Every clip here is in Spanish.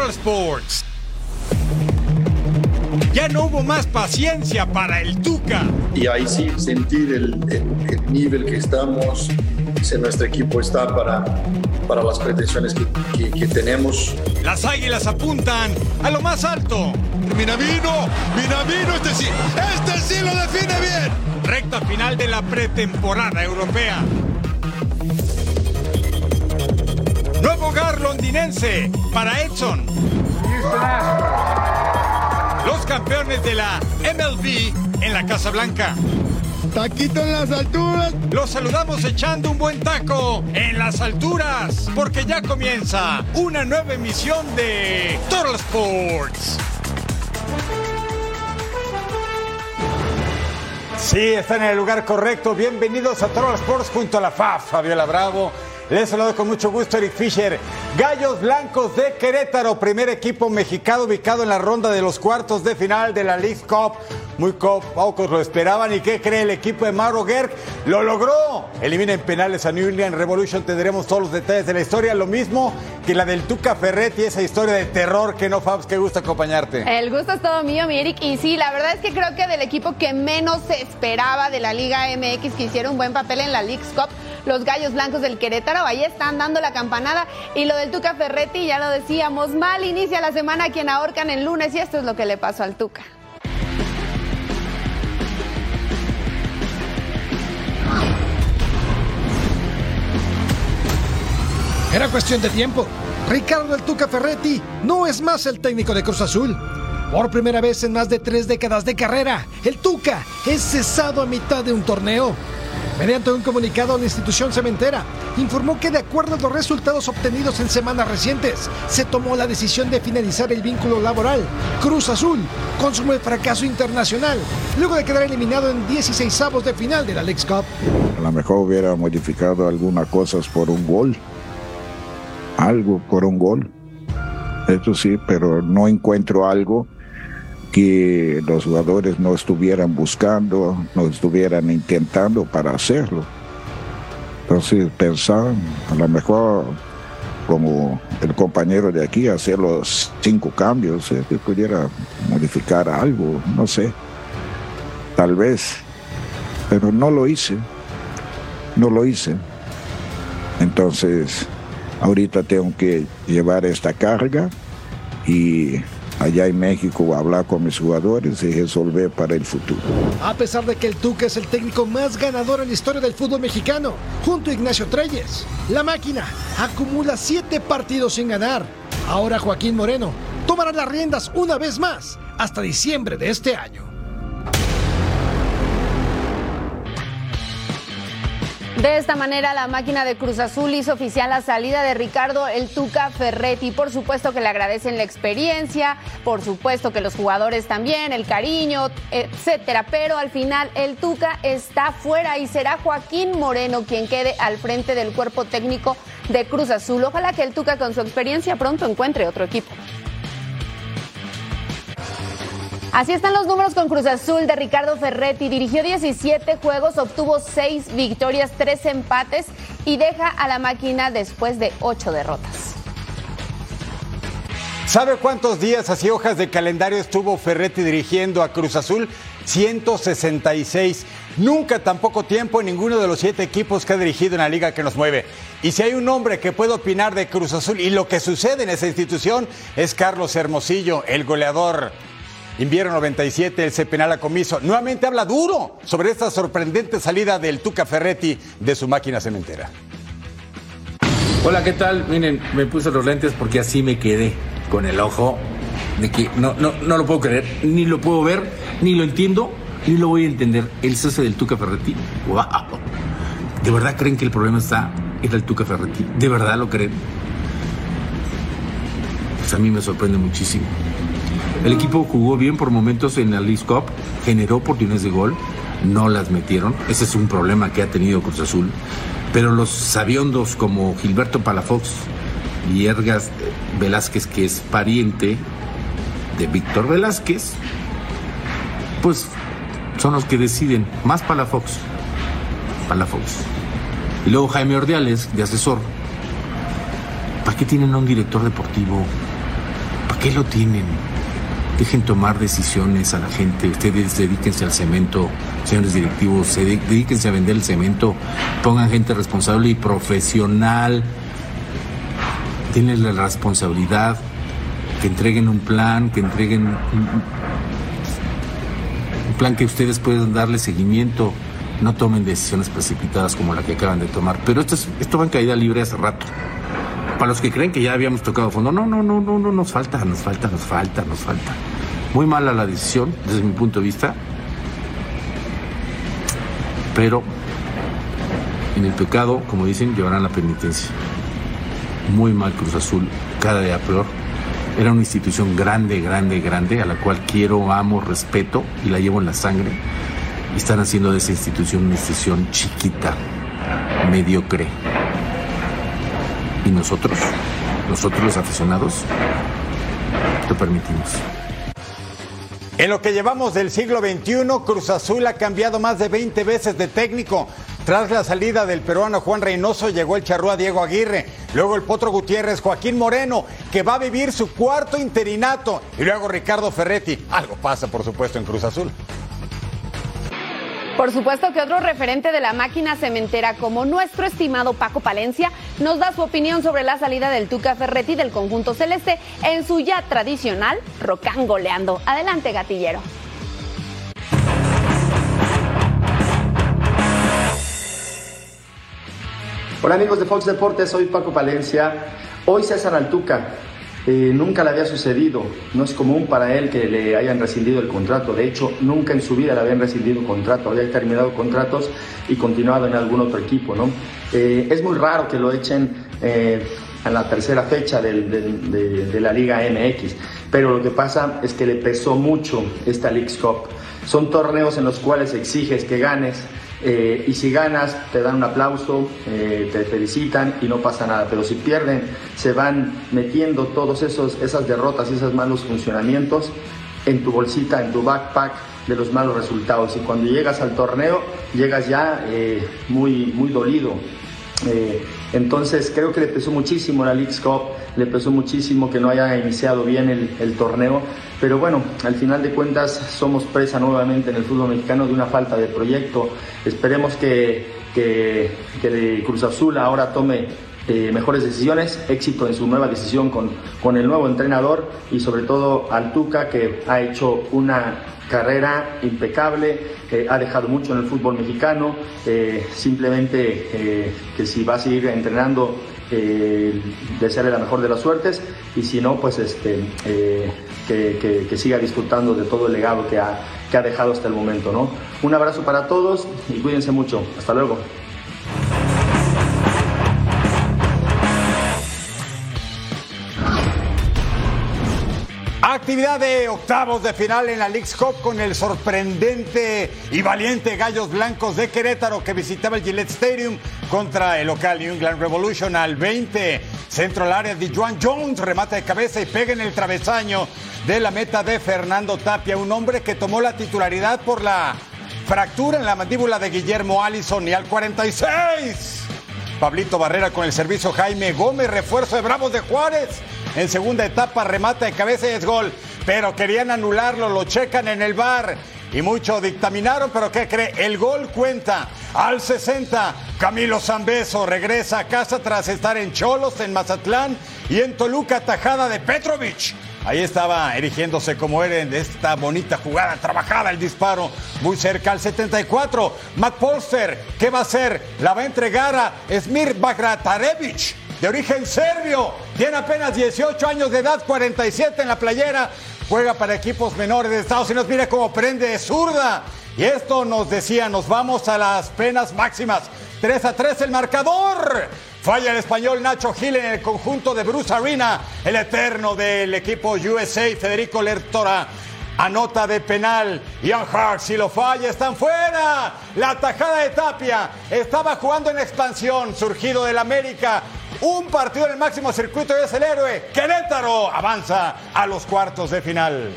Hoy en Total Sports. Ya no hubo más paciencia para el Tuca. y ahí sí sentir el, el- el nivel que estamos, si nuestro equipo está para, para las pretensiones que, que- que tenemos. Las águilas apuntan a lo más alto. Minamino, Minamino, este sí, este sí lo define bien. Recta final de la pretemporada europea. Nuevo hogar londinense para Edson. Los campeones de la MLB en la Casa Blanca. Taquito en las alturas. Los saludamos echando un buen taco en las alturas, porque ya comienza una nueva emisión de Total Sports. Sí, están en el lugar correcto. Bienvenidos a Total Sports junto a la FAF, Fabiola Bravo. Les saludo con mucho gusto Eric Fisher. Gallos Blancos de Querétaro, primer equipo mexicano ubicado en la ronda de los cuartos de final de la League Cup. Muy co- pocos lo esperaban. ¿Y qué cree el equipo de Mauro Gerg? ¡Lo logró! Elimina en penales a New England Revolution. Tendremos todos los detalles de la historia. Lo mismo que la del Tuca Ferretti, esa historia de terror que no, Fabs, que gusta acompañarte. El gusto es todo mío, mi Eric. Y sí, la verdad es que creo que del equipo que menos se esperaba de la Liga MX que hiciera un buen papel en la League's Cup, los Gallos Blancos del Querétaro, ahí están dando la campanada. Y lo del Tuca Ferretti, ya lo decíamos, mal inicia la semana quien ahorcan el lunes y esto es lo que le pasó al Tuca. Era cuestión de tiempo. Ricardo El Tuca Ferretti no es más el técnico de Cruz Azul. Por primera vez en más de tres décadas de carrera, el Tuca es cesado a mitad de un torneo. Mediante un comunicado, la institución cementera informó que de acuerdo a los resultados obtenidos en semanas recientes, se tomó la decisión de finalizar el vínculo laboral. Cruz Azul consumó el fracaso internacional, luego de quedar eliminado en 16 avos de final de la Leagues Cup. A lo mejor hubiera modificado algunas cosas por un gol. Algo por un gol. Eso sí, pero no encuentro algo que los jugadores no estuvieran buscando, no estuvieran intentando para hacerlo. Entonces pensar, a lo mejor como el compañero de aquí, hacer los cinco cambios, eh, que pudiera modificar algo, no sé, tal vez, pero no lo hice, no lo hice. Entonces, ahorita tengo que llevar esta carga y allá en México hablar con mis jugadores y resolver para el futuro. A pesar de que el Tuca es el técnico más ganador en la historia del fútbol mexicano, junto a Ignacio Treyes, la máquina acumula siete partidos sin ganar. Ahora Joaquín Moreno tomará las riendas una vez más hasta diciembre de este año. De esta manera, la máquina de Cruz Azul hizo oficial la salida de Ricardo El Tuca Ferretti. Por supuesto que le agradecen la experiencia, por supuesto que los jugadores también, el cariño, etcétera. Pero al final, el Tuca está fuera y será Joaquín Moreno quien quede al frente del cuerpo técnico de Cruz Azul. Ojalá que el Tuca, con su experiencia, pronto encuentre otro equipo. Así están los números con Cruz Azul de Ricardo Ferretti. Dirigió 17 juegos, obtuvo 6 victorias, 3 empates y deja a la máquina después de 8 derrotas. ¿Sabe cuántos días así hojas de calendario estuvo Ferretti dirigiendo a Cruz Azul? 166. Nunca tan poco tiempo en ninguno de los siete equipos que ha dirigido en la liga que nos mueve. Y si hay un hombre que puede opinar de Cruz Azul y lo que sucede en esa institución es Carlos Hermosillo, el goleador. Invierno 97, el penal a comiso. Nuevamente habla duro sobre esta sorprendente salida del Tuca Ferretti de su máquina cementera. Hola, ¿qué tal? Miren, me puse los lentes porque así me quedé con el ojo de que no, no, no lo puedo creer, ni lo puedo ver, ni lo entiendo, ni lo voy a entender. El cese del Tuca Ferretti. ¡Wow! ¿De verdad creen que el problema está en el Tuca Ferretti? ¿De verdad lo creen? Pues a mí me sorprende muchísimo. El equipo jugó bien por momentos en la League Cup, generó oportunidades de gol, no las metieron. Ese es un problema que ha tenido Cruz Azul. Pero los sabiondos como Gilberto Palafox y Ergas Velázquez, que es pariente de Víctor Velázquez, pues son los que deciden. Más Palafox. Palafox. Y luego Jaime Ordiales, de asesor. ¿Para qué tienen a un director deportivo? ¿Para qué lo tienen? Dejen tomar decisiones a la gente. Ustedes dedíquense al cemento, señores directivos, se de- dedíquense a vender el cemento. Pongan gente responsable y profesional. Tienen la responsabilidad. Que entreguen un plan, que entreguen un, un plan que ustedes puedan darle seguimiento. No tomen decisiones precipitadas como la que acaban de tomar. Pero esto, es- esto va en caída libre hace rato. Para los que creen que ya habíamos tocado fondo, no, no, no, no, no, nos falta, nos falta, nos falta, nos falta. Muy mala la decisión desde mi punto de vista. Pero en el pecado, como dicen, llevarán la penitencia. Muy mal Cruz Azul, cada día peor. Era una institución grande, grande, grande, a la cual quiero, amo, respeto y la llevo en la sangre. Y están haciendo de esa institución una institución chiquita, mediocre. Y nosotros, nosotros los aficionados, lo permitimos. En lo que llevamos del siglo XXI, Cruz Azul ha cambiado más de 20 veces de técnico. Tras la salida del peruano Juan Reynoso llegó el charrúa Diego Aguirre, luego el Potro Gutiérrez, Joaquín Moreno, que va a vivir su cuarto interinato, y luego Ricardo Ferretti. Algo pasa, por supuesto, en Cruz Azul. Por supuesto que otro referente de la máquina cementera como nuestro estimado Paco Palencia nos da su opinión sobre la salida del Tuca Ferretti del conjunto celeste en su ya tradicional rocán goleando. Adelante, gatillero. Hola amigos de Fox Deportes, soy Paco Palencia. Hoy César Altuca, eh, nunca le había sucedido, no es común para él que le hayan rescindido el contrato, de hecho nunca en su vida le habían rescindido contrato, había terminado contratos y continuado en algún otro equipo. ¿no? Eh, es muy raro que lo echen eh, a la tercera fecha de, de la Liga MX, pero lo que pasa es que le pesó mucho esta League's Cup. Son torneos en los cuales exiges que ganes, eh, y si ganas, te dan un aplauso, eh, te felicitan y no pasa nada. Pero si pierden, se van metiendo todos esos esas derrotas y esos malos funcionamientos en tu bolsita, en tu backpack de los malos resultados. Y cuando llegas al torneo, llegas ya eh, muy, muy dolido. Entonces creo que le pesó muchísimo la League's Cup, le pesó muchísimo que no haya iniciado bien el, torneo, pero bueno, al final de cuentas somos presa nuevamente en el fútbol mexicano de una falta de proyecto. Esperemos que, que, Cruz Azul ahora tome eh, mejores decisiones, éxito en su nueva decisión con, con el nuevo entrenador y sobre todo al Tuca que ha hecho una carrera impecable, ha dejado mucho en el fútbol mexicano, eh, simplemente eh, que si va a seguir entrenando, eh, desearle la mejor de las suertes y si no, pues este, eh, que, que- que siga disfrutando de todo el legado que ha, que ha dejado hasta el momento. ¿no? Un abrazo para todos y cuídense mucho. Hasta luego. Actividad de octavos de final en la League's Cup con el sorprendente y valiente Gallos Blancos de Querétaro que visitaba el Gillette Stadium contra el local New England Revolution al 20. Centro al área de Juan Jones, remata de cabeza y pega en el travesaño de la meta de Fernando Tapia, un hombre que tomó la titularidad por la fractura en la mandíbula de Guillermo Allison y al 46. Pablito Barrera con el servicio Jaime Gómez, refuerzo de Bravos de Juárez. En segunda etapa remata de cabeza y es gol. Pero querían anularlo, lo checan en el bar. Y mucho dictaminaron, pero ¿qué cree? El gol cuenta. Al 60, Camilo Zambeso regresa a casa tras estar en Cholos, en Mazatlán y en Toluca, tajada de Petrovic. Ahí estaba erigiéndose como era en esta bonita jugada, trabajada el disparo, muy cerca al 74. Matt Polster, ¿qué va a hacer? La va a entregar a Smir Bagratarevich, de origen serbio. Tiene apenas 18 años de edad, 47 en la playera. Juega para equipos menores de Estados Unidos. Mira cómo prende de zurda. Y esto nos decía, nos vamos a las penas máximas. 3 a 3 el marcador. Falla el español Nacho Gil en el conjunto de Bruce Arena. El eterno del equipo USA, Federico Lertora. Anota de penal. Ian Hart, si lo falla, están fuera. La tajada de Tapia. Estaba jugando en expansión, surgido del América. Un partido en el máximo circuito y es el héroe. Querétaro avanza a los cuartos de final.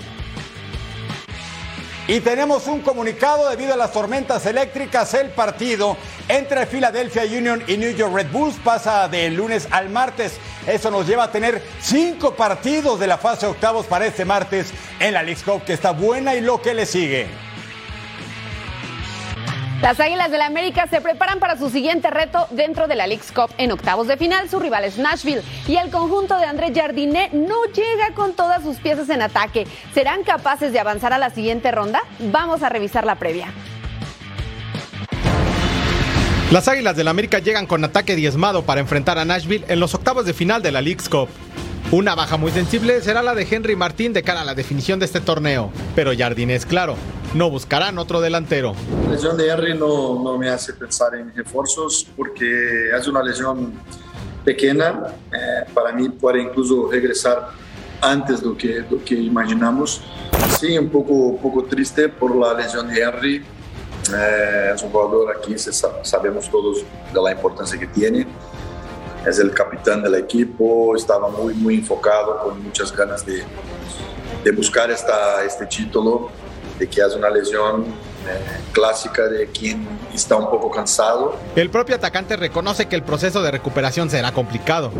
Y tenemos un comunicado debido a las tormentas eléctricas. El partido entre Philadelphia Union y New York Red Bulls pasa del lunes al martes. Eso nos lleva a tener cinco partidos de la fase octavos para este martes en la League Cup, que está buena y lo que le sigue. Las Águilas del la América se preparan para su siguiente reto dentro de la League's Cup. En octavos de final, su rival es Nashville. Y el conjunto de André Jardinet no llega con todas sus piezas en ataque. ¿Serán capaces de avanzar a la siguiente ronda? Vamos a revisar la previa. Las Águilas del la América llegan con ataque diezmado para enfrentar a Nashville en los octavos de final de la League's Cup. Una baja muy sensible será la de Henry Martín de cara a la definición de este torneo, pero Jardine es claro, no buscarán otro delantero. La lesión de Henry no, no me hace pensar en refuerzos porque es una lesión pequeña, eh, para mí puede incluso regresar antes de lo que, lo que imaginamos. Sí, un poco, un poco triste por la lesión de Henry. Eh, es un jugador aquí, sabemos todos de la importancia que tiene es el capitán del equipo, estaba muy, muy enfocado, con muchas ganas de, de buscar esta, este título, de que es una lesión eh, clásica de quien está un poco cansado. El propio atacante reconoce que el proceso de recuperación será complicado.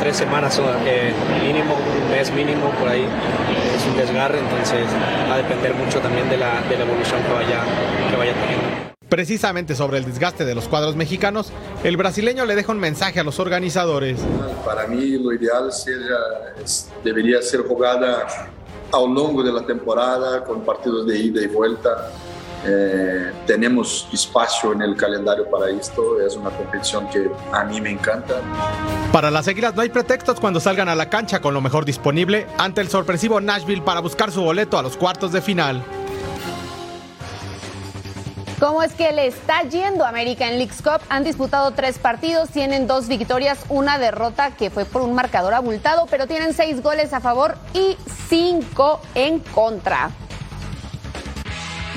Tres semanas eh, mínimo, un mes mínimo por ahí, es un desgarre, entonces va a depender mucho también de la, de la evolución que vaya, que vaya teniendo. Precisamente sobre el desgaste de los cuadros mexicanos, el brasileño le deja un mensaje a los organizadores. Para mí lo ideal sería, debería ser jugada a lo largo de la temporada con partidos de ida y vuelta. Eh, tenemos espacio en el calendario para esto, es una competición que a mí me encanta. Para las seguidas no hay pretextos cuando salgan a la cancha con lo mejor disponible ante el sorpresivo Nashville para buscar su boleto a los cuartos de final. ¿Cómo es que le está yendo América en League's Cup? Han disputado tres partidos, tienen dos victorias, una derrota que fue por un marcador abultado, pero tienen seis goles a favor y cinco en contra.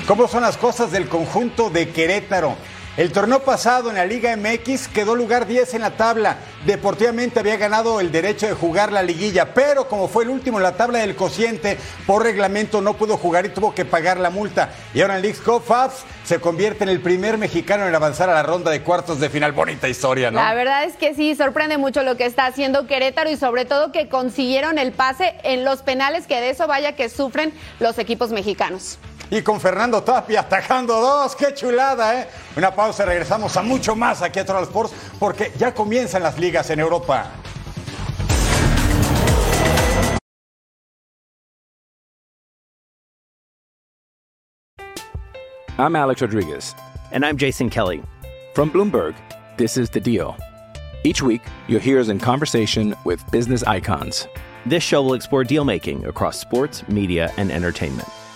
¿Cómo son las cosas del conjunto de Querétaro? El torneo pasado en la Liga MX quedó lugar 10 en la tabla. Deportivamente había ganado el derecho de jugar la liguilla, pero como fue el último en la tabla del cociente, por reglamento no pudo jugar y tuvo que pagar la multa. Y ahora en League Cup Fabs se convierte en el primer mexicano en avanzar a la ronda de cuartos de final. Bonita historia, ¿no? La verdad es que sí, sorprende mucho lo que está haciendo Querétaro y sobre todo que consiguieron el pase en los penales, que de eso vaya que sufren los equipos mexicanos. Y con Fernando Tapia atacando dos, qué chulada, ¿eh? Una pausa, regresamos a mucho más aquí a Total Sports porque ya comienzan las ligas en Europa. I'm Alex Rodriguez. And I'm Jason Kelly. From Bloomberg, this is The Deal. Each week, you'll hear us in conversation with business icons. This show will explore deal making across sports, media, and entertainment.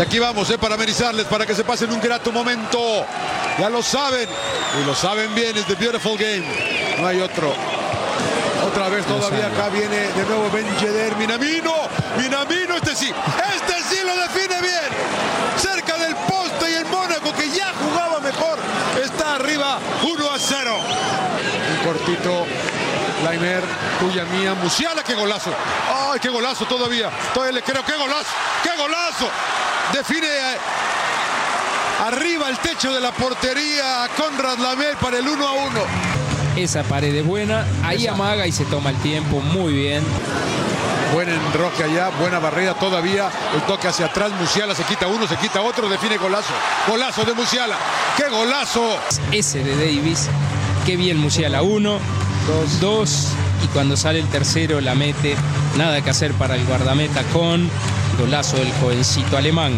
Y aquí vamos, eh, para amenizarles, para que se pasen un grato momento. Ya lo saben, y lo saben bien, es The Beautiful Game. No hay otro. Otra vez todavía acá viene de nuevo Ben Yedder, Minamino, Minamino, este sí, este sí lo define bien. Cerca del poste y el Mónaco que ya jugaba mejor, está arriba 1 a 0. Un cortito, Laimer, tuya mía, Musiala, qué golazo. Ay, qué golazo todavía. Todavía le creo, qué golazo, qué golazo. Define eh, arriba el techo de la portería a Conrad Lamel para el 1 a 1. Esa pared es buena, ahí amaga y se toma el tiempo, muy bien. Buen enroque allá, buena barrera todavía. El toque hacia atrás, Musiala se quita uno, se quita otro, define golazo. Golazo de Musiala. ¡Qué golazo! Ese de Davis, qué bien Musiala, uno, dos, dos, y cuando sale el tercero la mete. nada que hacer para el guardameta con golazo del jovencito alemán.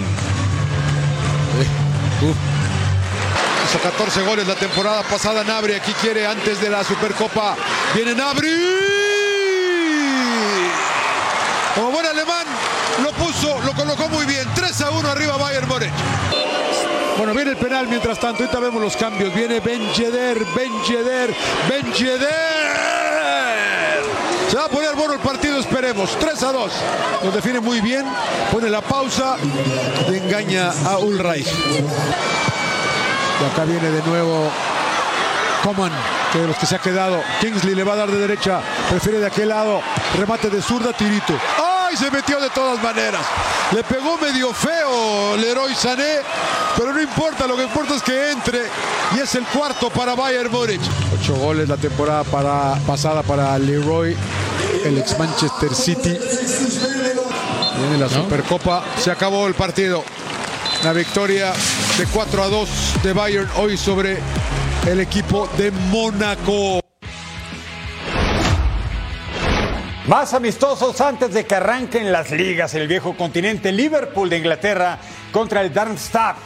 Hizo 14 goles la temporada pasada Nabri. Aquí quiere antes de la Supercopa. Viene Nabri. Como buen alemán, lo puso, lo colocó muy bien. 3 a 1 arriba Bayern Múnich. Bueno, viene el penal mientras tanto. Ahorita vemos los cambios. Viene Ben Yedder, Ben Yedder, Ben Yedder. Se va a poner el partido, esperemos. 3 a 2. Lo define muy bien. Pone la pausa. Le engaña a Ulreich. Y acá viene de nuevo Coman, que de los que se ha quedado. Kingsley le va a dar de derecha. Prefiere de aquel lado. Remate de zurda, tirito. ¡Ay! Se metió de todas maneras. Le pegó medio feo Leroy Sané. Pero no importa, lo que importa es que entre. Y es el cuarto para Bayern Múnich. Ocho goles la temporada pasada para Leroy, el ex Manchester City. Viene la Supercopa. Se acabó el partido. La victoria de 4 a 2 de Bayern hoy sobre el equipo de Mónaco. Más amistosos antes de que arranquen las ligas. El viejo continente Liverpool de Inglaterra contra el Darmstadt.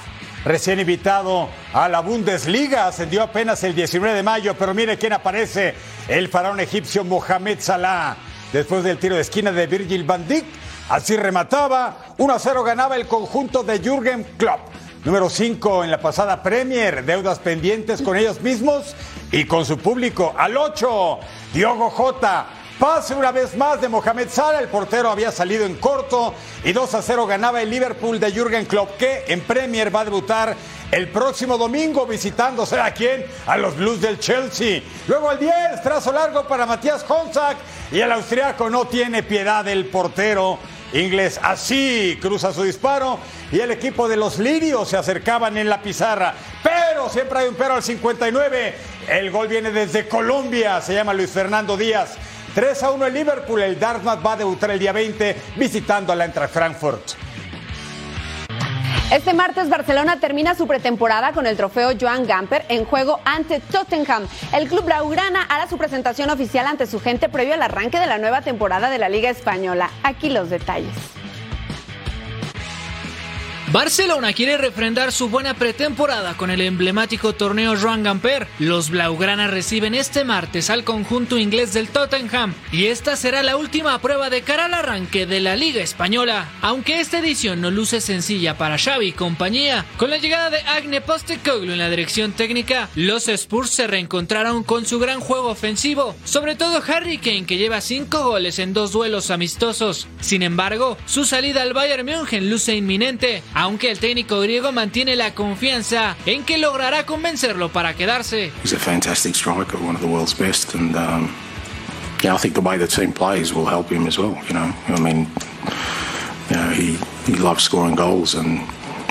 Recién invitado a la Bundesliga, ascendió apenas el 19 de mayo, pero mire quién aparece, el faraón egipcio Mohamed Salah. Después del tiro de esquina de Virgil van Dijk, así remataba, 1 a 0 ganaba el conjunto de Jürgen Klopp. Número 5 en la pasada Premier, deudas pendientes con ellos mismos y con su público. Al 8, Diogo Jota. Pase una vez más de Mohamed Salah, el portero había salido en corto y 2 a 0 ganaba el Liverpool de Jürgen Klopp, que en Premier va a debutar el próximo domingo visitándose a quién? A los Blues del Chelsea. Luego el 10, trazo largo para Matías Honzak y el austriaco no tiene piedad del portero inglés. Así cruza su disparo y el equipo de los lirios se acercaban en la pizarra. Pero siempre hay un pero al 59. El gol viene desde Colombia, se llama Luis Fernando Díaz. 3 a 1 el Liverpool, el Dartmouth va a debutar el día 20 visitando a la Eintracht Frankfurt. Este martes Barcelona termina su pretemporada con el trofeo Joan Gamper en juego ante Tottenham. El club blaugrana hará su presentación oficial ante su gente previo al arranque de la nueva temporada de la Liga Española. Aquí los detalles. Barcelona quiere refrendar su buena pretemporada con el emblemático torneo Joan Gamper. Los Blaugrana reciben este martes al conjunto inglés del Tottenham y esta será la última prueba de cara al arranque de la Liga Española. Aunque esta edición no luce sencilla para Xavi y compañía, con la llegada de Agne Postecoglou en la dirección técnica, los Spurs se reencontraron con su gran juego ofensivo, sobre todo Harry Kane que lleva 5 goles en dos duelos amistosos. Sin embargo, su salida al Bayern München luce inminente aunque el técnico griego mantiene la confianza en que logrará convencerlo para quedarse. He's a fantastic striker, one of the world's best, and um, yeah, I think the way the team plays will help him as well. You know, I mean, you know, he he loves scoring goals, and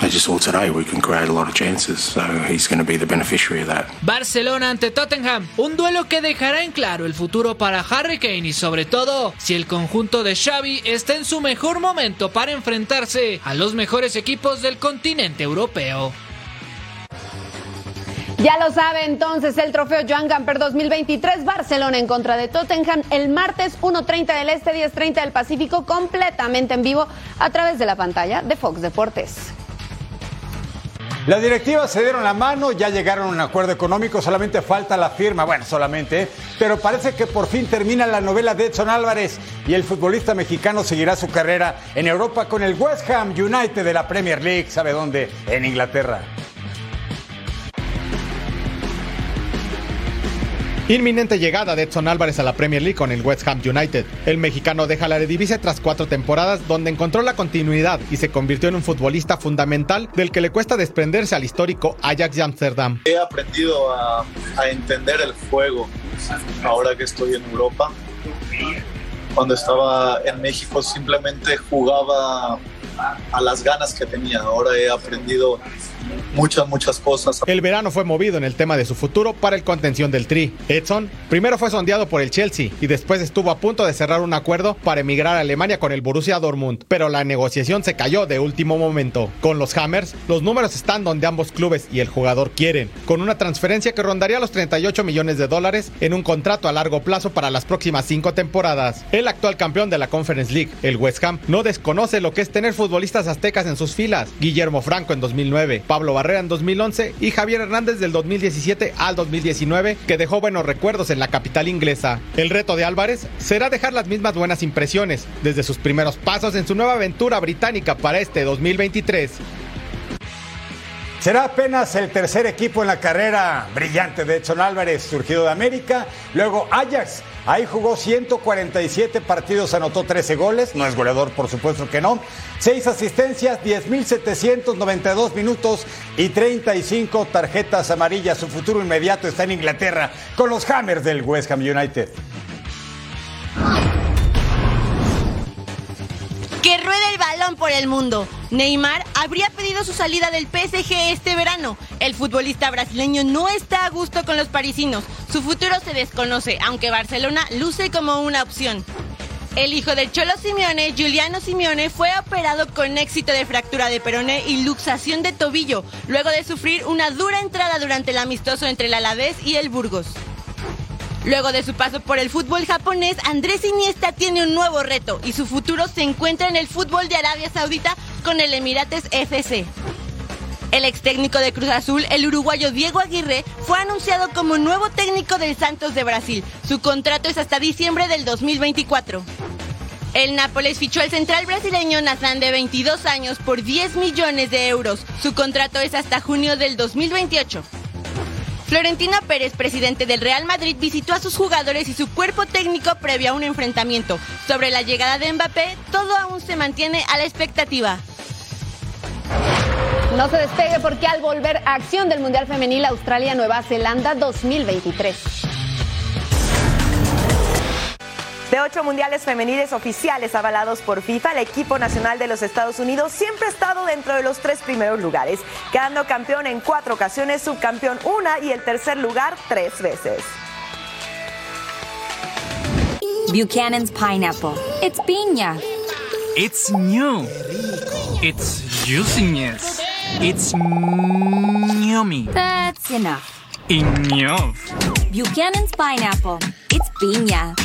as you saw today, we can create a lot of chances. So he's going to be the beneficiary of that. Barcelona ante Tottenham, un duelo que dejará en claro el futuro para Harry Kane y sobre todo si el conjunto de Xavi está en su mejor momento para enfrentarse a los mejores equipos del continente europeo. Ya lo sabe entonces el trofeo Joan Gamper 2023 Barcelona en contra de Tottenham el martes 1.30 del Este, 10.30 del Pacífico, completamente en vivo a través de la pantalla de Fox Deportes. Las directivas se dieron la mano, ya llegaron a un acuerdo económico, solamente falta la firma, bueno, solamente, pero parece que por fin termina la novela de Edson Álvarez y el futbolista mexicano seguirá su carrera en Europa con el West Ham United de la Premier League, ¿sabe dónde? En Inglaterra. Inminente llegada de Edson Álvarez a la Premier League con el West Ham United. El mexicano deja la Eredivisie tras cuatro temporadas donde encontró la continuidad y se convirtió en un futbolista fundamental del que le cuesta desprenderse al histórico Ajax de Amsterdam. He aprendido a, a entender el juego ahora que estoy en Europa. Cuando estaba en México simplemente jugaba a las ganas que tenía. Ahora he aprendido muchas, muchas cosas. El verano fue movido en el tema de su futuro para el contención del Tri. Edson primero fue sondeado por el Chelsea y después estuvo a punto de cerrar un acuerdo para emigrar a Alemania con el Borussia Dortmund, pero la negociación se cayó de último momento. Con los Hammers, los números están donde ambos clubes y el jugador quieren, con una transferencia que rondaría los 38 millones de dólares en un contrato a largo plazo para las próximas cinco temporadas. El actual campeón de la Conference League, el West Ham, no desconoce lo que es tener futbolistas aztecas en sus filas. Guillermo Franco en 2009, Pablo Barrera en 2011 y Javier Hernández del 2017 al 2019, que dejó buenos recuerdos en la capital inglesa. El reto de Álvarez será dejar las mismas buenas impresiones desde sus primeros pasos en su nueva aventura británica para este 2023. Será apenas el tercer equipo en la carrera brillante de Edson Álvarez, surgido de América. Luego Ajax, ahí jugó 147 partidos, anotó 13 goles. No es goleador, por supuesto que no. 6 asistencias, 10.792 minutos y 35 tarjetas amarillas. Su futuro inmediato está en Inglaterra con los Hammers del West Ham United. Que ruede el balón por el mundo. Neymar habría pedido su salida del PSG este verano. El futbolista brasileño no está a gusto con los parisinos. Su futuro se desconoce, aunque Barcelona luce como una opción. El hijo del Cholo Simeone, Giuliano Simeone, fue operado con éxito de fractura de peroné y luxación de tobillo, luego de sufrir una dura entrada durante el amistoso entre el Alavés y el Burgos. Luego de su paso por el fútbol japonés, Andrés Iniesta tiene un nuevo reto y su futuro se encuentra en el fútbol de Arabia Saudita con el Emirates FC. El ex técnico de Cruz Azul, el uruguayo Diego Aguirre, fue anunciado como nuevo técnico del Santos de Brasil. Su contrato es hasta diciembre del 2024. El Nápoles fichó al central brasileño Nathan de 22 años por 10 millones de euros. Su contrato es hasta junio del 2028. Florentino Pérez, presidente del Real Madrid, visitó a sus jugadores y su cuerpo técnico previo a un enfrentamiento. Sobre la llegada de Mbappé, todo aún se mantiene a la expectativa. No se despegue porque al volver a acción del Mundial Femenil Australia-Nueva Zelanda 2023. De ocho mundiales femeniles oficiales avalados por FIFA, el equipo nacional de los Estados Unidos siempre ha estado dentro de los tres primeros lugares, quedando campeón en cuatro ocasiones, subcampeón una y el tercer lugar tres veces. Buchanan's Pineapple. It's piña. It's new. It's juiciness. It's yummy. That's enough. Enough. Buchanan's Pineapple. It's piña.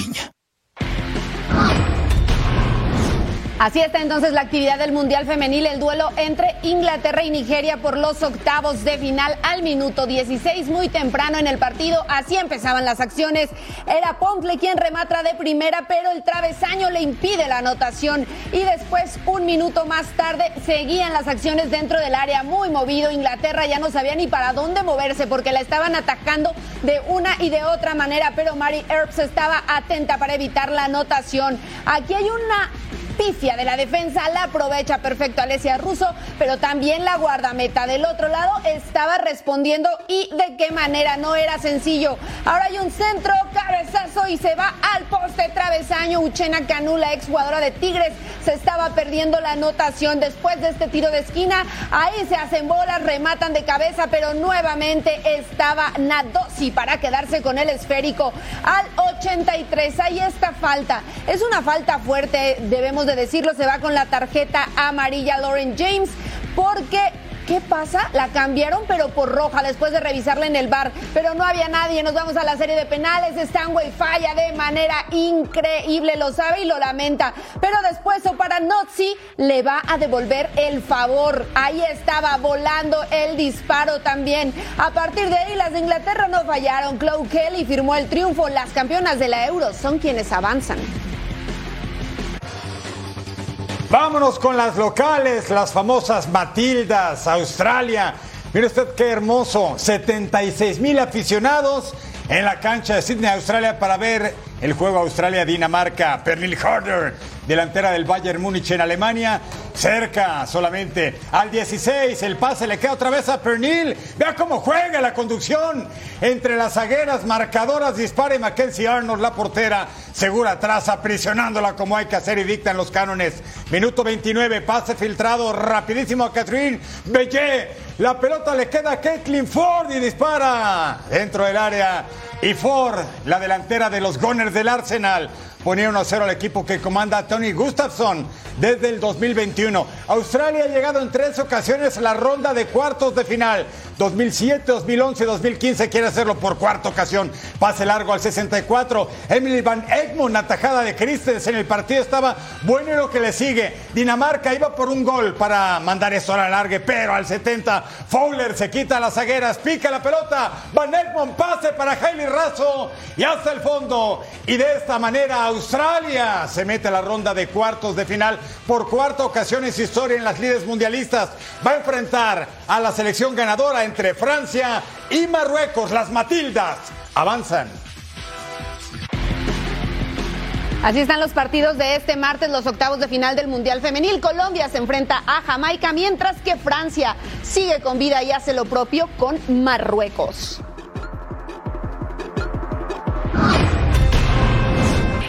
Así está entonces la actividad del Mundial Femenil, el duelo entre Inglaterra y Nigeria por los octavos de final al minuto 16, muy temprano en el partido. Así empezaban las acciones. Era Poncle quien remata de primera, pero el travesaño le impide la anotación. Y después, un minuto más tarde, seguían las acciones dentro del área, muy movido. Inglaterra ya no sabía ni para dónde moverse porque la estaban atacando de una y de otra manera, pero Mary Earps estaba atenta para evitar la anotación. Aquí hay una pifia de la defensa la aprovecha perfecto Alesia Russo, pero también la guardameta del otro lado estaba respondiendo y de qué manera no era sencillo. Ahora hay un centro, cabezazo y se va al poste travesaño. Uchena Canula, ex jugadora de Tigres, se estaba perdiendo la anotación después de este tiro de esquina. Ahí se hacen bolas, rematan de cabeza, pero nuevamente estaba Nadosi para quedarse con el esférico al 83. Ahí está falta. Es una falta fuerte, debemos de decirlo, se va con la tarjeta amarilla Lauren James porque ¿Qué pasa? La cambiaron, pero por roja, después de revisarla en el bar. Pero no había nadie. Nos vamos a la serie de penales. Stanway falla de manera increíble. Lo sabe y lo lamenta. Pero después, para Notzi le va a devolver el favor. Ahí estaba volando el disparo también. A partir de ahí, las de Inglaterra no fallaron. Chloe Kelly firmó el triunfo. Las campeonas de la Euro son quienes avanzan. Vámonos con las locales, las famosas Matildas, Australia. Mire usted qué hermoso, 76 mil aficionados en la cancha de Sydney, Australia, para ver el juego Australia-Dinamarca. Pernil Harder delantera del Bayern Múnich en Alemania. Cerca solamente al 16, el pase le queda otra vez a Pernil. Vea cómo juega la conducción entre las zagueras marcadoras. Dispara y Mackenzie Arnold, la portera, segura atrás, aprisionándola como hay que hacer y dictan los cánones. Minuto 29, pase filtrado rapidísimo a Catherine Bellet. La pelota le queda a Caitlin Ford y dispara dentro del área. Y Ford, la delantera de los Gunners del Arsenal, ponía 1-0 al equipo que comanda Tony Gustafsson desde el 2021. Australia ha llegado en tres ocasiones a la ronda de cuartos de final. 2007, 2011, 2015 quiere hacerlo por cuarta ocasión. Pase largo al 64. Emily Van Egmond, atajada de Christensen. El partido estaba bueno y lo que le sigue. Dinamarca iba por un gol para mandar esto a la largue, pero al 70 Fowler se quita las zagueras, pica la pelota. Van Egmond pase para Hailey Razo y hasta el fondo. Y de esta manera Australia se mete a la ronda de cuartos de final por cuarta ocasión en su historia en las líderes mundialistas. Va a enfrentar a la selección ganadora entre Francia y Marruecos. Las Matildas avanzan. Así están los partidos de este martes, los octavos de final del Mundial Femenil. Colombia se enfrenta a Jamaica, mientras que Francia sigue con vida y hace lo propio con Marruecos.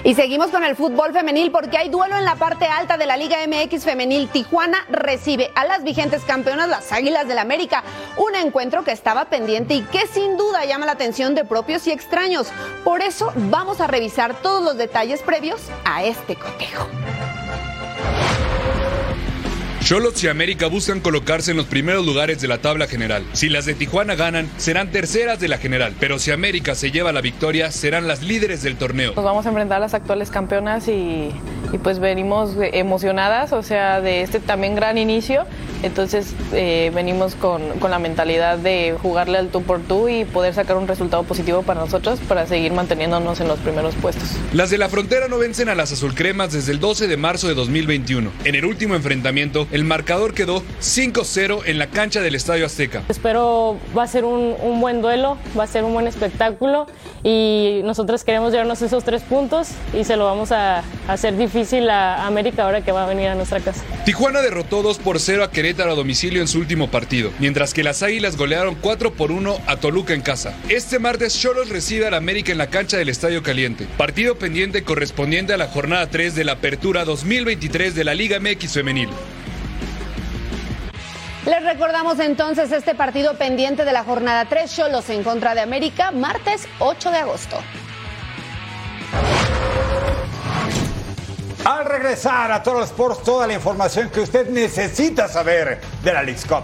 Y seguimos con el fútbol femenil porque hay duelo en la parte alta de la Liga MX femenil. Tijuana recibe a las vigentes campeonas, las Águilas del América. Un encuentro que estaba pendiente y que sin duda llama la atención de propios y extraños. Por eso vamos a revisar todos los detalles previos a este cotejo. Cholos y América buscan colocarse en los primeros lugares de la tabla general. Si las de Tijuana ganan, serán terceras de la general, pero si América se lleva la victoria, serán las líderes del torneo. Nos vamos a enfrentar a las actuales campeonas y, y pues venimos emocionadas, o sea, de este también gran inicio. Entonces eh, venimos con, con, la mentalidad de jugarle al tú por tú y poder sacar un resultado positivo para nosotros para seguir manteniéndonos en los primeros puestos. Las de la frontera no vencen a las azulcremas desde el 12 de marzo de 2021. En el último enfrentamiento, el marcador quedó 5-0 en la cancha del Estadio Azteca. Espero va a ser un, un, buen duelo, va a ser un buen espectáculo y nosotros queremos llevarnos esos tres puntos y se lo vamos a, a hacer difícil a América ahora que va a venir a nuestra casa. Tijuana derrotó 2 por 0 a Querétaro a domicilio en su último partido, mientras que las Águilas golearon 4 por 1 a Toluca en casa. Este martes Cholos recibe al América en la cancha del Estadio Caliente, partido pendiente correspondiente a la jornada 3 de la Apertura 2023 de la Liga MX Femenil. Les recordamos entonces este partido pendiente de la jornada 3, Cholos en contra de América, martes 8 de agosto. Al regresar a Toro Sports, toda la información que usted necesita saber de la League's Cup.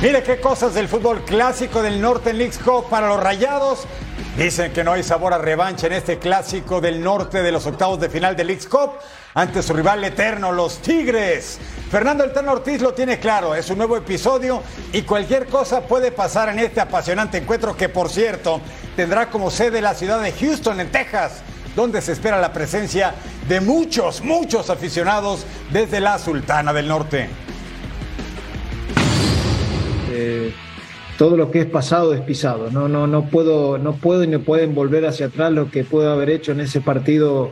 Mire qué cosas del fútbol clásico del Norte en League's Cup para los Rayados. Dicen que no hay sabor a revancha en este clásico del norte de los octavos de final de League's Cup ante su rival eterno, los Tigres. Fernando Eterno Ortiz lo tiene claro, es un nuevo episodio y cualquier cosa puede pasar en este apasionante encuentro que, por cierto, tendrá como sede la ciudad de Houston, en Texas, donde se espera la presencia de muchos, muchos aficionados desde la Sultana del Norte. Todo lo que es pasado es pisado. No, no, no puedo, no puedo y no pueden volver hacia atrás lo que puedo haber hecho en ese partido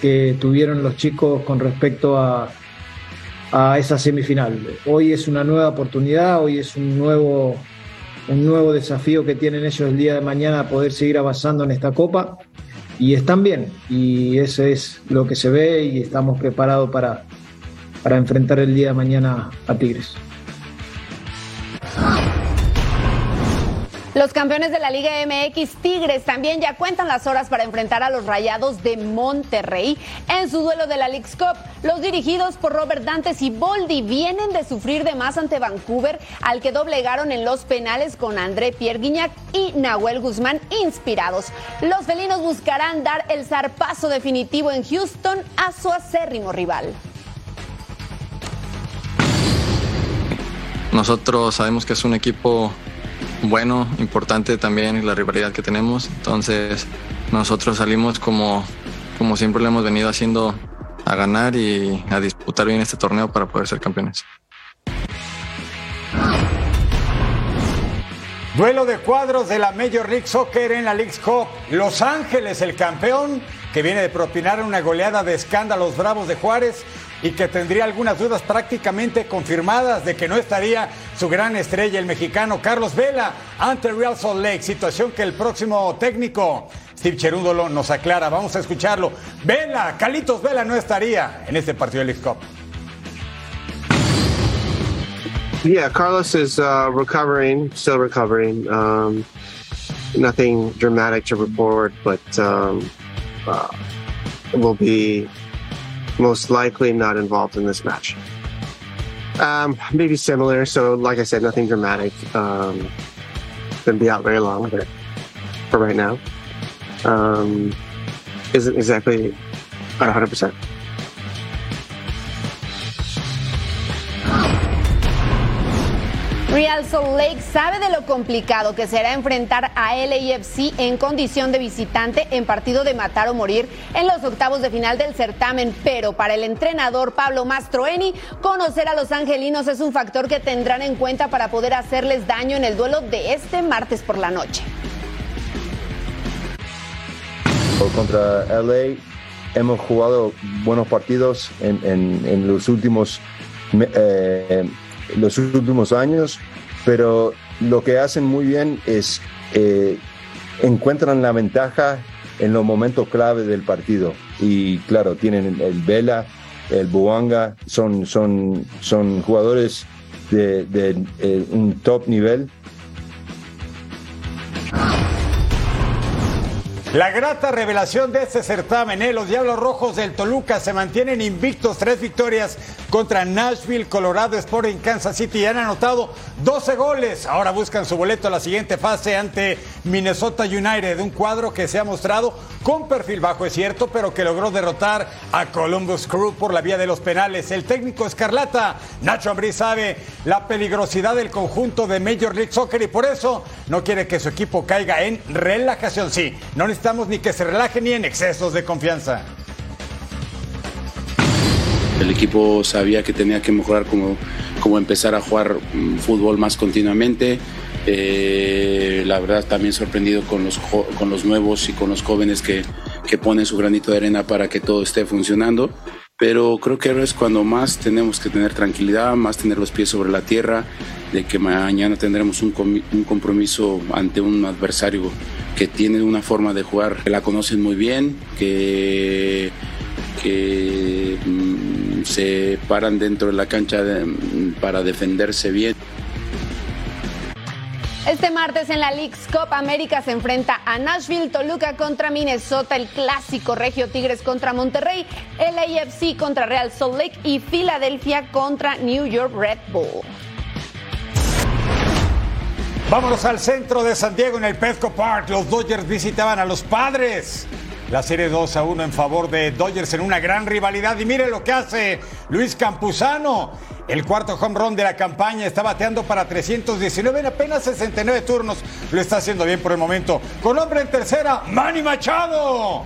que tuvieron los chicos con respecto a, a esa semifinal. Hoy es una nueva oportunidad, hoy es un nuevo, un nuevo desafío que tienen ellos el día de mañana poder seguir avanzando en esta copa y están bien y eso es lo que se ve y estamos preparados para, para enfrentar el día de mañana a Tigres. Campeones de la Liga MX Tigres también ya cuentan las horas para enfrentar a los Rayados de Monterrey en su duelo de la League's Cup. Los dirigidos por Robert Dantes y Boldi vienen de sufrir de más ante Vancouver, al que doblegaron en los penales con André Pierre Guignac y Nahuel Guzmán inspirados. Los felinos buscarán dar el zarpazo definitivo en Houston a su acérrimo rival. Nosotros sabemos que es un equipo bueno, importante también la rivalidad que tenemos. Entonces nosotros salimos como, como siempre lo hemos venido haciendo a ganar y a disputar bien este torneo para poder ser campeones. Duelo de cuadros de la Major League Soccer en la League's Cup. Los Ángeles, el campeón, que viene de propinar una goleada de escándalos bravos de Juárez y que tendría algunas dudas prácticamente confirmadas de que no estaría su gran estrella, el mexicano Carlos Vela, ante Real Salt Lake, situación que el próximo técnico Steve Cherúndolo nos aclara. Vamos a escucharlo. Vela, Calitos Vela no estaría en este partido de League Cup. Yeah, Carlos is uh, recovering, still recovering. Um, nothing dramatic to report, but um, uh, will be most likely not involved in this match. Um, maybe similar. So, like I said, nothing dramatic. Um, gonna be out very long, but for right now, um, isn't exactly at 100 Real Salt Lake sabe de lo complicado que será enfrentar a LAFC en condición de visitante en partido de matar o morir en los octavos de final del certamen, pero para el entrenador Pablo Mastroeni, conocer a los angelinos es un factor que tendrán en cuenta para poder hacerles daño en el duelo de este martes por la noche. Contra LA hemos jugado buenos partidos en, los últimos eh, los últimos años, pero lo que hacen muy bien es eh, encuentran la ventaja en los momentos clave del partido. Y claro, tienen el Vela, el Buanga, son, son, son jugadores de, de, eh, un top nivel La grata revelación de este certamen, ¿eh? los Diablos Rojos del Toluca se mantienen invictos, tres victorias contra Nashville, Colorado Sporting, Kansas City y han anotado 12 goles. Ahora buscan su boleto a la siguiente fase ante Minnesota United, un cuadro que se ha mostrado con perfil bajo, es cierto, pero que logró derrotar a Columbus Crew por la vía de los penales. El técnico Escarlata, Nacho Ambriz, sabe la peligrosidad del conjunto de Major League Soccer y por eso no quiere que su equipo caiga en relajación. Sí, no necesitamos ni que se relaje ni en excesos de confianza. El equipo sabía que tenía que mejorar como, como empezar a jugar mm, fútbol más continuamente. Eh, la verdad también sorprendido con los, con los nuevos y con los jóvenes que, que ponen su granito de arena para que todo esté funcionando. Pero creo que ahora es cuando más tenemos que tener tranquilidad, más tener los pies sobre la tierra, de que mañana tendremos un, comi- un compromiso ante un adversario que tiene una forma de jugar, que la conocen muy bien, que que mm, se paran dentro de la cancha de- para defenderse bien. Este martes en la League's Cup América se enfrenta a Nashville, Toluca contra Minnesota, el clásico Regio Tigres contra Monterrey, LAFC contra Real Salt Lake y Filadelfia contra New York Red Bull. Vámonos al centro de San Diego en el Petco Park. Los Dodgers visitaban a los padres. La serie 2 a 1 en favor de Dodgers en una gran rivalidad. Y mire lo que hace Luis Campuzano. El cuarto home run de la campaña está bateando para 319 en apenas 69 turnos. Lo está haciendo bien por el momento. Con hombre en tercera, Manny Machado.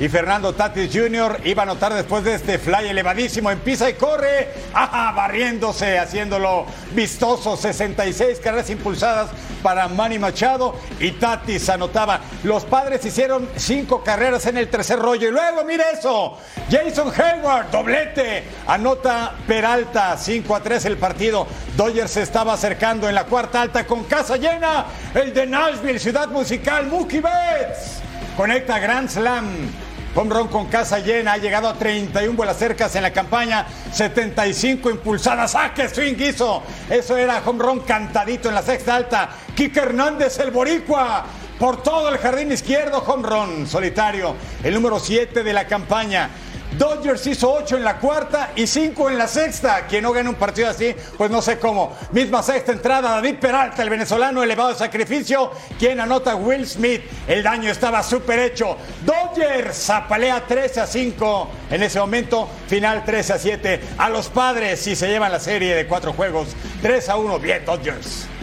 Y Fernando Tatis Jr. iba a anotar después de este fly elevadísimo. Empieza y corre. ¡Ajá! Barriéndose, haciéndolo vistoso. 66 carreras impulsadas para Manny Machado. Y Tatis anotaba. Los padres hicieron cinco carreras en el tercer rollo. Y luego, mire eso. Jason Hayward, doblete. Anota Peralta. 5 a 3 el partido. Dodgers se estaba acercando en la cuarta alta con casa llena. El de Nashville, ciudad musical. Mookie Betts. Conecta Grand Slam. Home run con casa llena, ha llegado a 31 vuelas cercas en la campaña, 75 impulsadas. ¡Saque swing hizo! Eso era home run cantadito en la sexta alta. Kike Hernández, el boricua. Por todo el jardín izquierdo, home run solitario. El número 7 de la campaña. Dodgers hizo 8 en la cuarta y 5 en la sexta. Quien no gana un partido así, pues no sé cómo. Misma sexta entrada, David Peralta, el venezolano elevado de sacrificio. Quien anota Will Smith. El daño estaba súper hecho. Dodgers zapalea 13 a 5. En ese momento, final 13 a 7. A los padres y se llevan la serie de cuatro juegos. 3 a 1. Bien, Dodgers.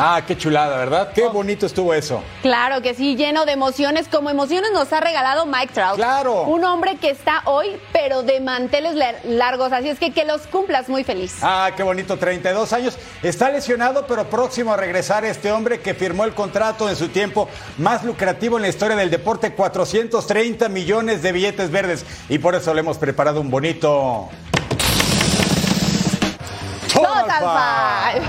Ah, qué chulada, ¿verdad? Qué bonito estuvo eso. Claro que sí, lleno de emociones, como emociones nos ha regalado Mike Trout. Claro. Un hombre que está hoy, pero de manteles largos, así es que que los cumplas muy feliz. Ah, qué bonito, 32 años. Está lesionado, pero próximo a regresar este hombre que firmó el contrato en su tiempo más lucrativo en la historia del deporte, 430 millones de billetes verdes. Y por eso le hemos preparado un bonito... Total Five.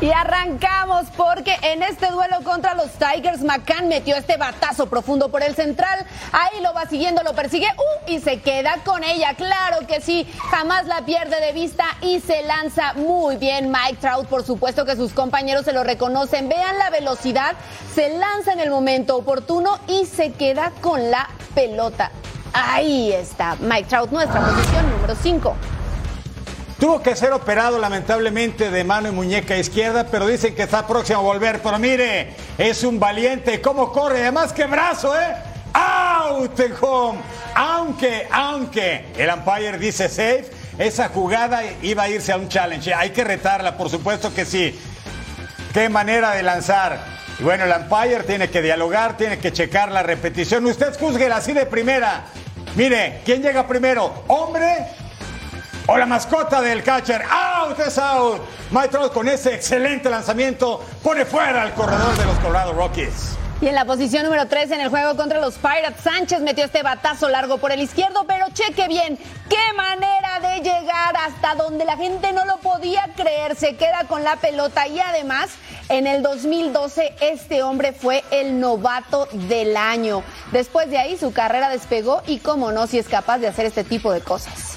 y arrancamos porque en este duelo contra los Tigers, McCann metió este batazo profundo por el central. Ahí lo va siguiendo, lo persigue uh, y se queda con ella. Claro que sí, jamás la pierde de vista y se lanza muy bien Mike Trout. Por supuesto que sus compañeros se lo reconocen. Vean la velocidad, se lanza en el momento oportuno y se queda con la pelota. Ahí está Mike Trout, nuestra posición número 5. Tuvo que ser operado lamentablemente de mano y muñeca izquierda, pero dicen que está próximo a volver. Pero mire, es un valiente. ¿Cómo corre? Además, que brazo, ¿eh? Out home. Aunque, aunque el umpire dice safe, esa jugada iba a irse a un challenge. Hay que retarla, por supuesto que sí. Qué manera de lanzar. Y bueno, el umpire tiene que dialogar, tiene que checar la repetición. Usted juzgue así de primera. Mire, ¿quién llega primero? ¿Hombre o la mascota del catcher. Out es out. Mike Trout con ese excelente lanzamiento pone fuera al corredor de los Colorado Rockies. Y en la posición número 3 en el juego contra los Pirates, Sánchez metió este batazo largo por el izquierdo, pero cheque bien, qué manera de llegar hasta donde la gente no lo podía creer, se queda con la pelota y además en el 2012 este hombre fue el novato del año. Después de ahí su carrera despegó y cómo no si es capaz de hacer este tipo de cosas.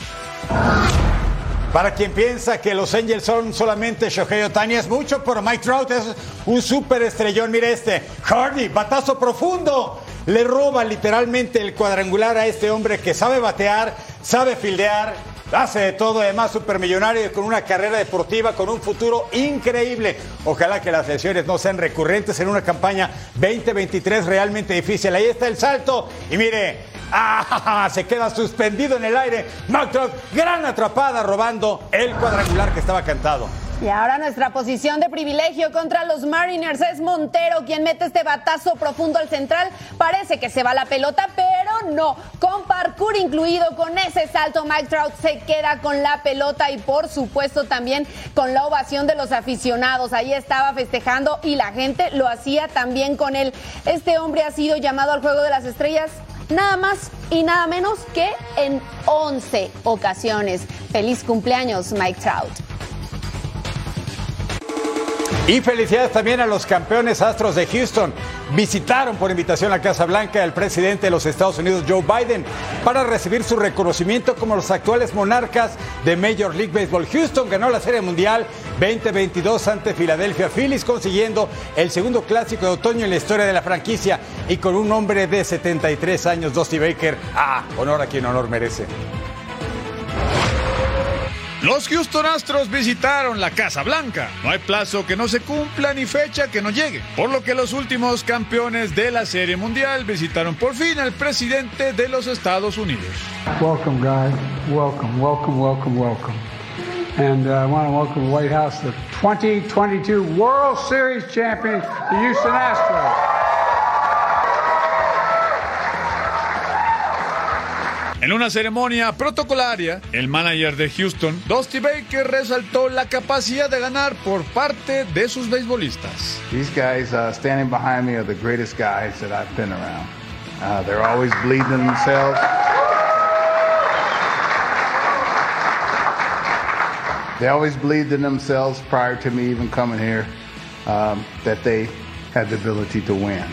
Para quien piensa que los Angels son solamente Shohei Otani, es mucho, pero Mike Trout es un súper estrellón. Mire este, Hardy, batazo profundo. Le roba literalmente el cuadrangular a este hombre que sabe batear, sabe fildear, hace de todo, además supermillonario con una carrera deportiva, con un futuro increíble. Ojalá que las lesiones no sean recurrentes en una campaña 2023 realmente difícil. Ahí está el salto y mire, ¡Ah! Se queda suspendido en el aire. Trout, gran atrapada robando el cuadrangular que estaba cantado. Y ahora nuestra posición de privilegio contra los Mariners es Montero, quien mete este batazo profundo al central. Parece que se va la pelota, pero no. Con parkour incluido, con ese salto, Mike Trout se queda con la pelota y por supuesto también con la ovación de los aficionados. Ahí estaba festejando y la gente lo hacía también con él. Este hombre ha sido llamado al Juego de las Estrellas nada más y nada menos que en 11 ocasiones. Feliz cumpleaños, Mike Trout. Y felicidades también a los campeones astros de Houston. Visitaron por invitación a Casa Blanca el presidente de los Estados Unidos, Joe Biden, para recibir su reconocimiento como los actuales monarcas de Major League Baseball. Houston ganó la Serie Mundial 2022 ante Philadelphia Phillies, consiguiendo el segundo clásico de otoño en la historia de la franquicia y con un hombre de 73 años, Dusty Baker. Ah, honor a quien honor merece. Los Houston Astros visitaron la Casa Blanca. No hay plazo que no se cumpla ni fecha que no llegue. Por lo que los últimos campeones de la Serie Mundial visitaron por fin al presidente de los Estados Unidos. Welcome, guys. Welcome, welcome, welcome, welcome. And uh, I want to welcome the White House, the 2022 World Series champions, the Houston Astros. En una ceremonia protocolaria, el manager de Houston, Dusty Baker, resaltó la capacidad de ganar por parte de sus beisbolistas. These guys uh, standing behind me are the greatest guys that I've been around. Uh, they're always bleeding themselves. They always believed in themselves prior to me even coming here um, that they had the ability to win.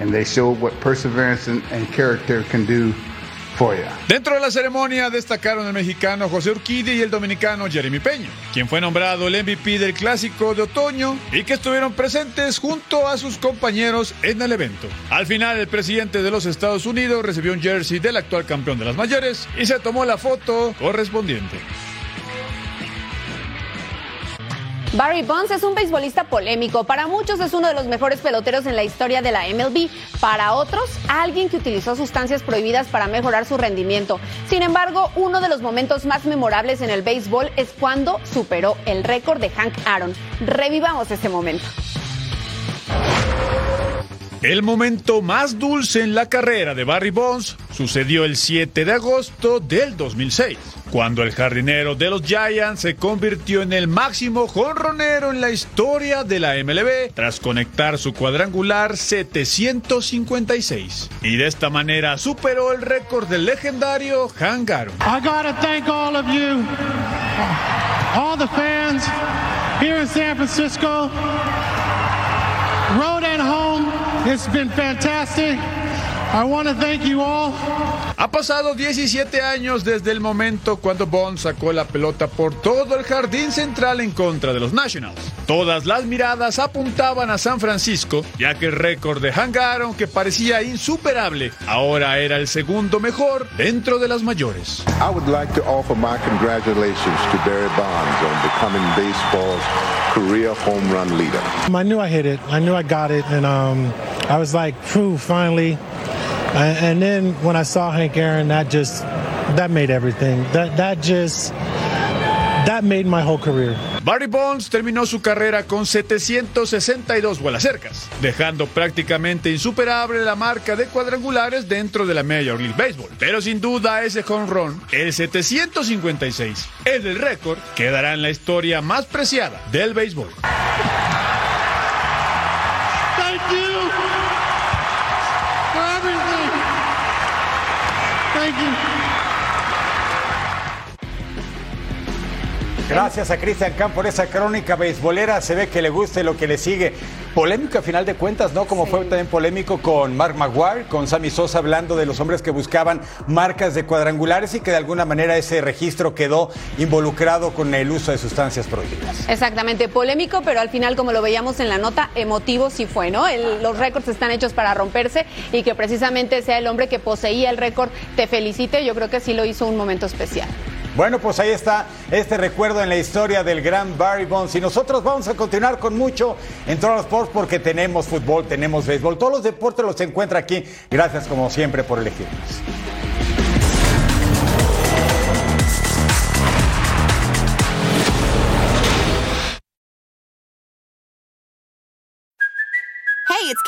and they showed what perseverance and, and character can do Dentro de la ceremonia destacaron el mexicano José Urquidi y el dominicano Jeremy Peña, quien fue nombrado el MVP del Clásico de Otoño y que estuvieron presentes junto a sus compañeros en el evento. Al final, el presidente de los Estados Unidos recibió un jersey del actual campeón de las mayores y se tomó la foto correspondiente. Barry Bonds es un beisbolista polémico. Para muchos es uno de los mejores peloteros en la historia de la MLB. Para otros, alguien que utilizó sustancias prohibidas para mejorar su rendimiento. Sin embargo, uno de los momentos más memorables en el béisbol es cuando superó el récord de Hank Aaron. Revivamos este momento. El momento más dulce en la carrera de Barry Bonds sucedió el 7 de agosto del 2006, cuando el jardinero de los Giants se convirtió en el máximo jonronero en la historia de la MLB tras conectar su cuadrangular 756. Y de esta manera superó el récord del legendario Hank Aaron. I gotta thank all of you, all the fans here in San Francisco, road home. It's been fantastic. I want to thank you all. Ha pasado 17 años desde el momento cuando Bond sacó la pelota por todo el jardín central en contra de los Nationals. Todas las miradas apuntaban a San Francisco, ya que el récord de Hank Aaron, que parecía insuperable, ahora era el segundo mejor dentro de las mayores. I would like to offer my congratulations to Barry Bonds on becoming baseball's career home run leader. I knew I hit it. I knew I got it, and um, I was like, "Phew, finally." And, and then when I saw Hank Aaron, that just that made everything. That that just that made my whole career. Barry Bonds terminó su carrera con 762 vuelas cercas, dejando prácticamente insuperable la marca de cuadrangulares dentro de la Major League Baseball. Pero sin duda ese home run, el 756, es el récord, quedará en la historia más preciada del béisbol. Thank you. Gracias a Cristian Camp por esa crónica beisbolera. Se ve que le gusta y lo que le sigue. Polémico a final de cuentas, ¿no? Como fue también polémico con Mark Maguire, con Sammy Sosa hablando de los hombres que buscaban marcas de cuadrangulares y que de alguna manera ese registro quedó involucrado con el uso de sustancias prohibidas. Exactamente, polémico, pero al final, como lo veíamos en la nota, emotivo sí fue, ¿no? El- los récords están hechos para romperse y que precisamente sea el hombre que poseía el récord te felicite, yo creo que sí lo hizo un momento especial. Bueno, pues ahí está este recuerdo en la historia del gran Barry Bonds. Y nosotros vamos a continuar con mucho en todos los sports porque tenemos fútbol, tenemos béisbol. Todos los deportes los encuentra aquí. Gracias como siempre por elegirnos.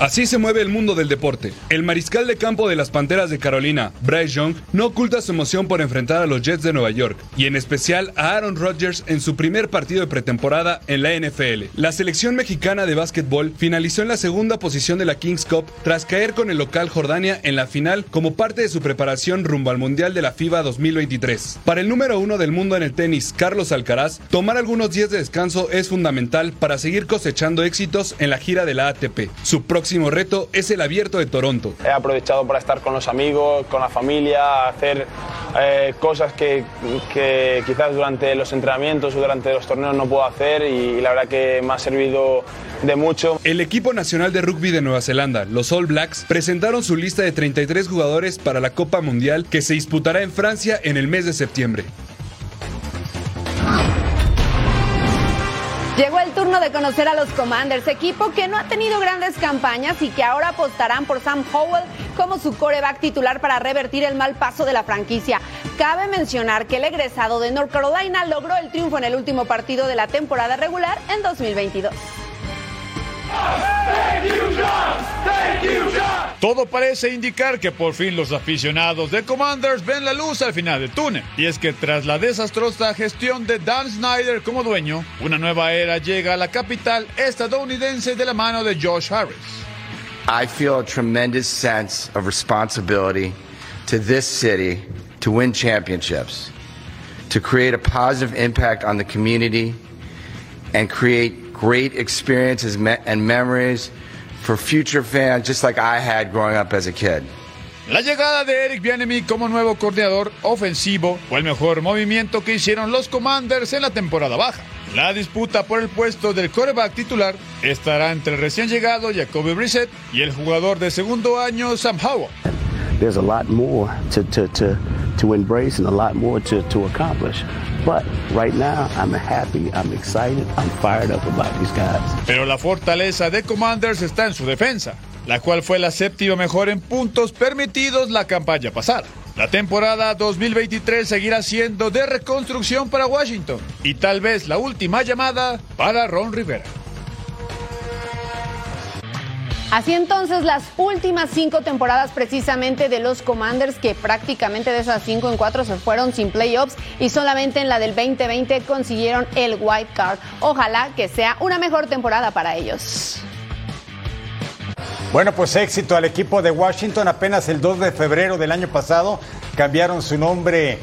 Así se mueve el mundo del deporte. El mariscal de campo de las Panteras de Carolina, Bryce Young, no oculta su emoción por enfrentar a los Jets de Nueva York, y en especial a Aaron Rodgers en su primer partido de pretemporada en la NFL. La selección mexicana de básquetbol finalizó en la segunda posición de la Kings Cup tras caer con el local Jordania en la final como parte de su preparación rumbo al Mundial de la FIBA 2023. Para el número uno del mundo en el tenis, Carlos Alcaraz, tomar algunos días de descanso es fundamental para seguir cosechando éxitos en la gira de la ATP. Su próximo reto es el Abierto de Toronto. He aprovechado para estar con los amigos, con la familia, hacer eh, cosas que, que quizás durante los entrenamientos o durante los torneos no puedo hacer y, la verdad que me ha servido de mucho. El equipo nacional de rugby de Nueva Zelanda, los All Blacks, presentaron su lista de 33 jugadores para la Copa Mundial que se disputará en Francia en el mes de septiembre. Turno de conocer a los Commanders, equipo que no ha tenido grandes campañas y que ahora apostarán por Sam Howell como su coreback titular para revertir el mal paso de la franquicia. Cabe mencionar que el egresado de North Carolina logró el triunfo en el último partido de la temporada regular en 2022. Todo parece indicar que por fin los aficionados de Commanders ven la luz al final del túnel. Y es que tras la desastrosa gestión de Dan Snyder como dueño, una nueva era llega a la capital estadounidense de la mano de Josh Harris. I feel a tremendous sense of responsibility to this city to win championships, to create a positive impact on the community, and create great experiences and memories for future fans, just like I had growing up as a kid. La llegada de Eric Bieniemy como nuevo coordinador ofensivo fue el mejor movimiento que hicieron los Commanders en la temporada baja. La disputa por el puesto del quarterback titular estará entre el recién llegado Jacoby Brissett y el jugador de segundo año Sam Howell. there's a lot more to, to, to, to embrace and a lot more to, accomplish. But right now, I'm happy, I'm excited, I'm fired up about these guys. Pero la fortaleza de Commanders está en su defensa, la cual fue la séptima mejor en puntos permitidos la campaña pasada. La temporada 2023 seguirá siendo de reconstrucción para Washington y tal vez la última llamada para Ron Rivera. Así entonces las últimas cinco temporadas precisamente de los Commanders que prácticamente de esas cinco en cuatro se fueron sin playoffs y solamente en la del 2020 consiguieron el white card. Ojalá que sea una mejor temporada para ellos. Bueno, pues éxito al equipo de Washington. Apenas el 2 de febrero del año pasado cambiaron su nombre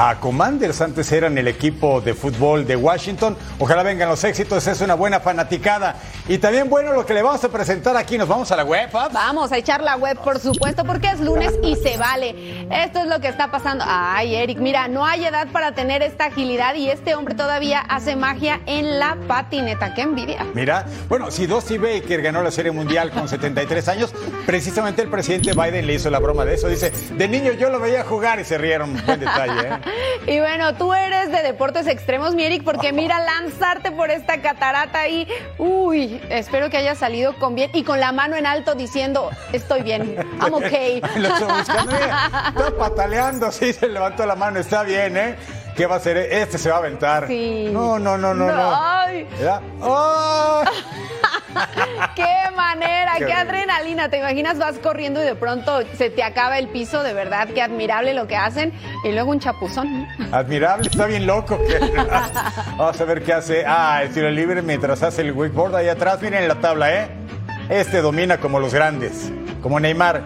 a Commanders. Antes eran el equipo de fútbol de Washington. Ojalá vengan los éxitos. Es una buena fanaticada. Y también bueno lo que le vamos a presentar aquí. Nos vamos a la web. Fabs? Vamos a echar la web, por supuesto, porque es lunes y se vale. Esto es lo que está pasando. Ay, Eric, mira, no hay edad para tener esta agilidad y este hombre todavía hace magia en la patineta. ¡Qué envidia! Mira, bueno, si Dusty Baker ganó la Serie Mundial con 73 años, precisamente el presidente Biden le hizo la broma de eso. Dice, de niño yo lo veía jugar y se rieron. Buen detalle, ¿eh? Y bueno, tú eres de deportes extremos, mi Eric, porque mira, lanzarte por esta catarata ahí. Uy, espero que haya salido con bien y con la mano en alto diciendo, estoy bien, I'm okay. Lo está pataleando, sí, se levantó la mano, está bien, ¿eh? ¿Qué va a hacer? Este se va a aventar. Sí. No, no, no, no, no. Ay. ¿Verdad? ¡Ay! ¡Qué manera! Qué ¡Qué, horrible. adrenalina! ¿Te imaginas vas corriendo y de pronto se te acaba el piso? De verdad, qué admirable lo que hacen. Y luego un chapuzón. Admirable, está bien loco. Vamos a ver qué hace. Ah, el tiro libre mientras hace el wakeboard ahí atrás. Miren la tabla, ¿eh? Este domina como los grandes, como Neymar.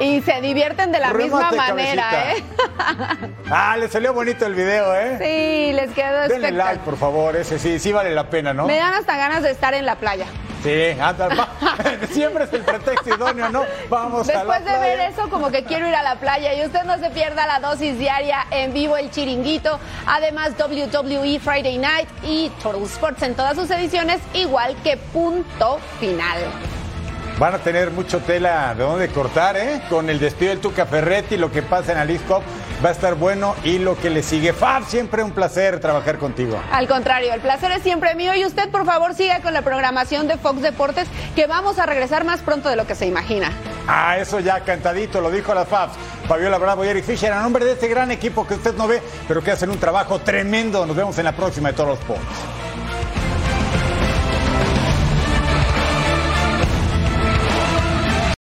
Y se divierten de la misma manera, cabecita. ¿eh? Ah, le salió bonito el video, ¿eh? Sí, les quedó Denle espectacular. like, por favor. Ese sí, sí vale la pena, ¿no? Me dan hasta ganas de estar en la playa. Sí, anda, va. Siempre es el pretexto idóneo, ¿no? Vamos a la Después de playa. ver eso, como que quiero ir a la playa y usted no se pierda la dosis diaria en vivo el chiringuito. Además, WWE Friday Night y Total Sports en todas sus ediciones, igual que punto final. Van a tener mucho tela de dónde cortar, ¿eh? Con el despido del Tuca Ferretti, lo que pasa en la League Cup va a estar bueno y lo que le sigue. Fab, siempre un placer trabajar contigo. Al contrario, el placer es siempre mío y usted por favor siga con la programación de Fox Deportes que vamos a regresar más pronto de lo que se imagina. Ah, eso ya cantadito, lo dijo las Fabs. Fabiola Bravo y Eric Fisher, a nombre de este gran equipo que usted no ve, pero que hacen un trabajo tremendo. Nos vemos en la próxima de Todos los Sports.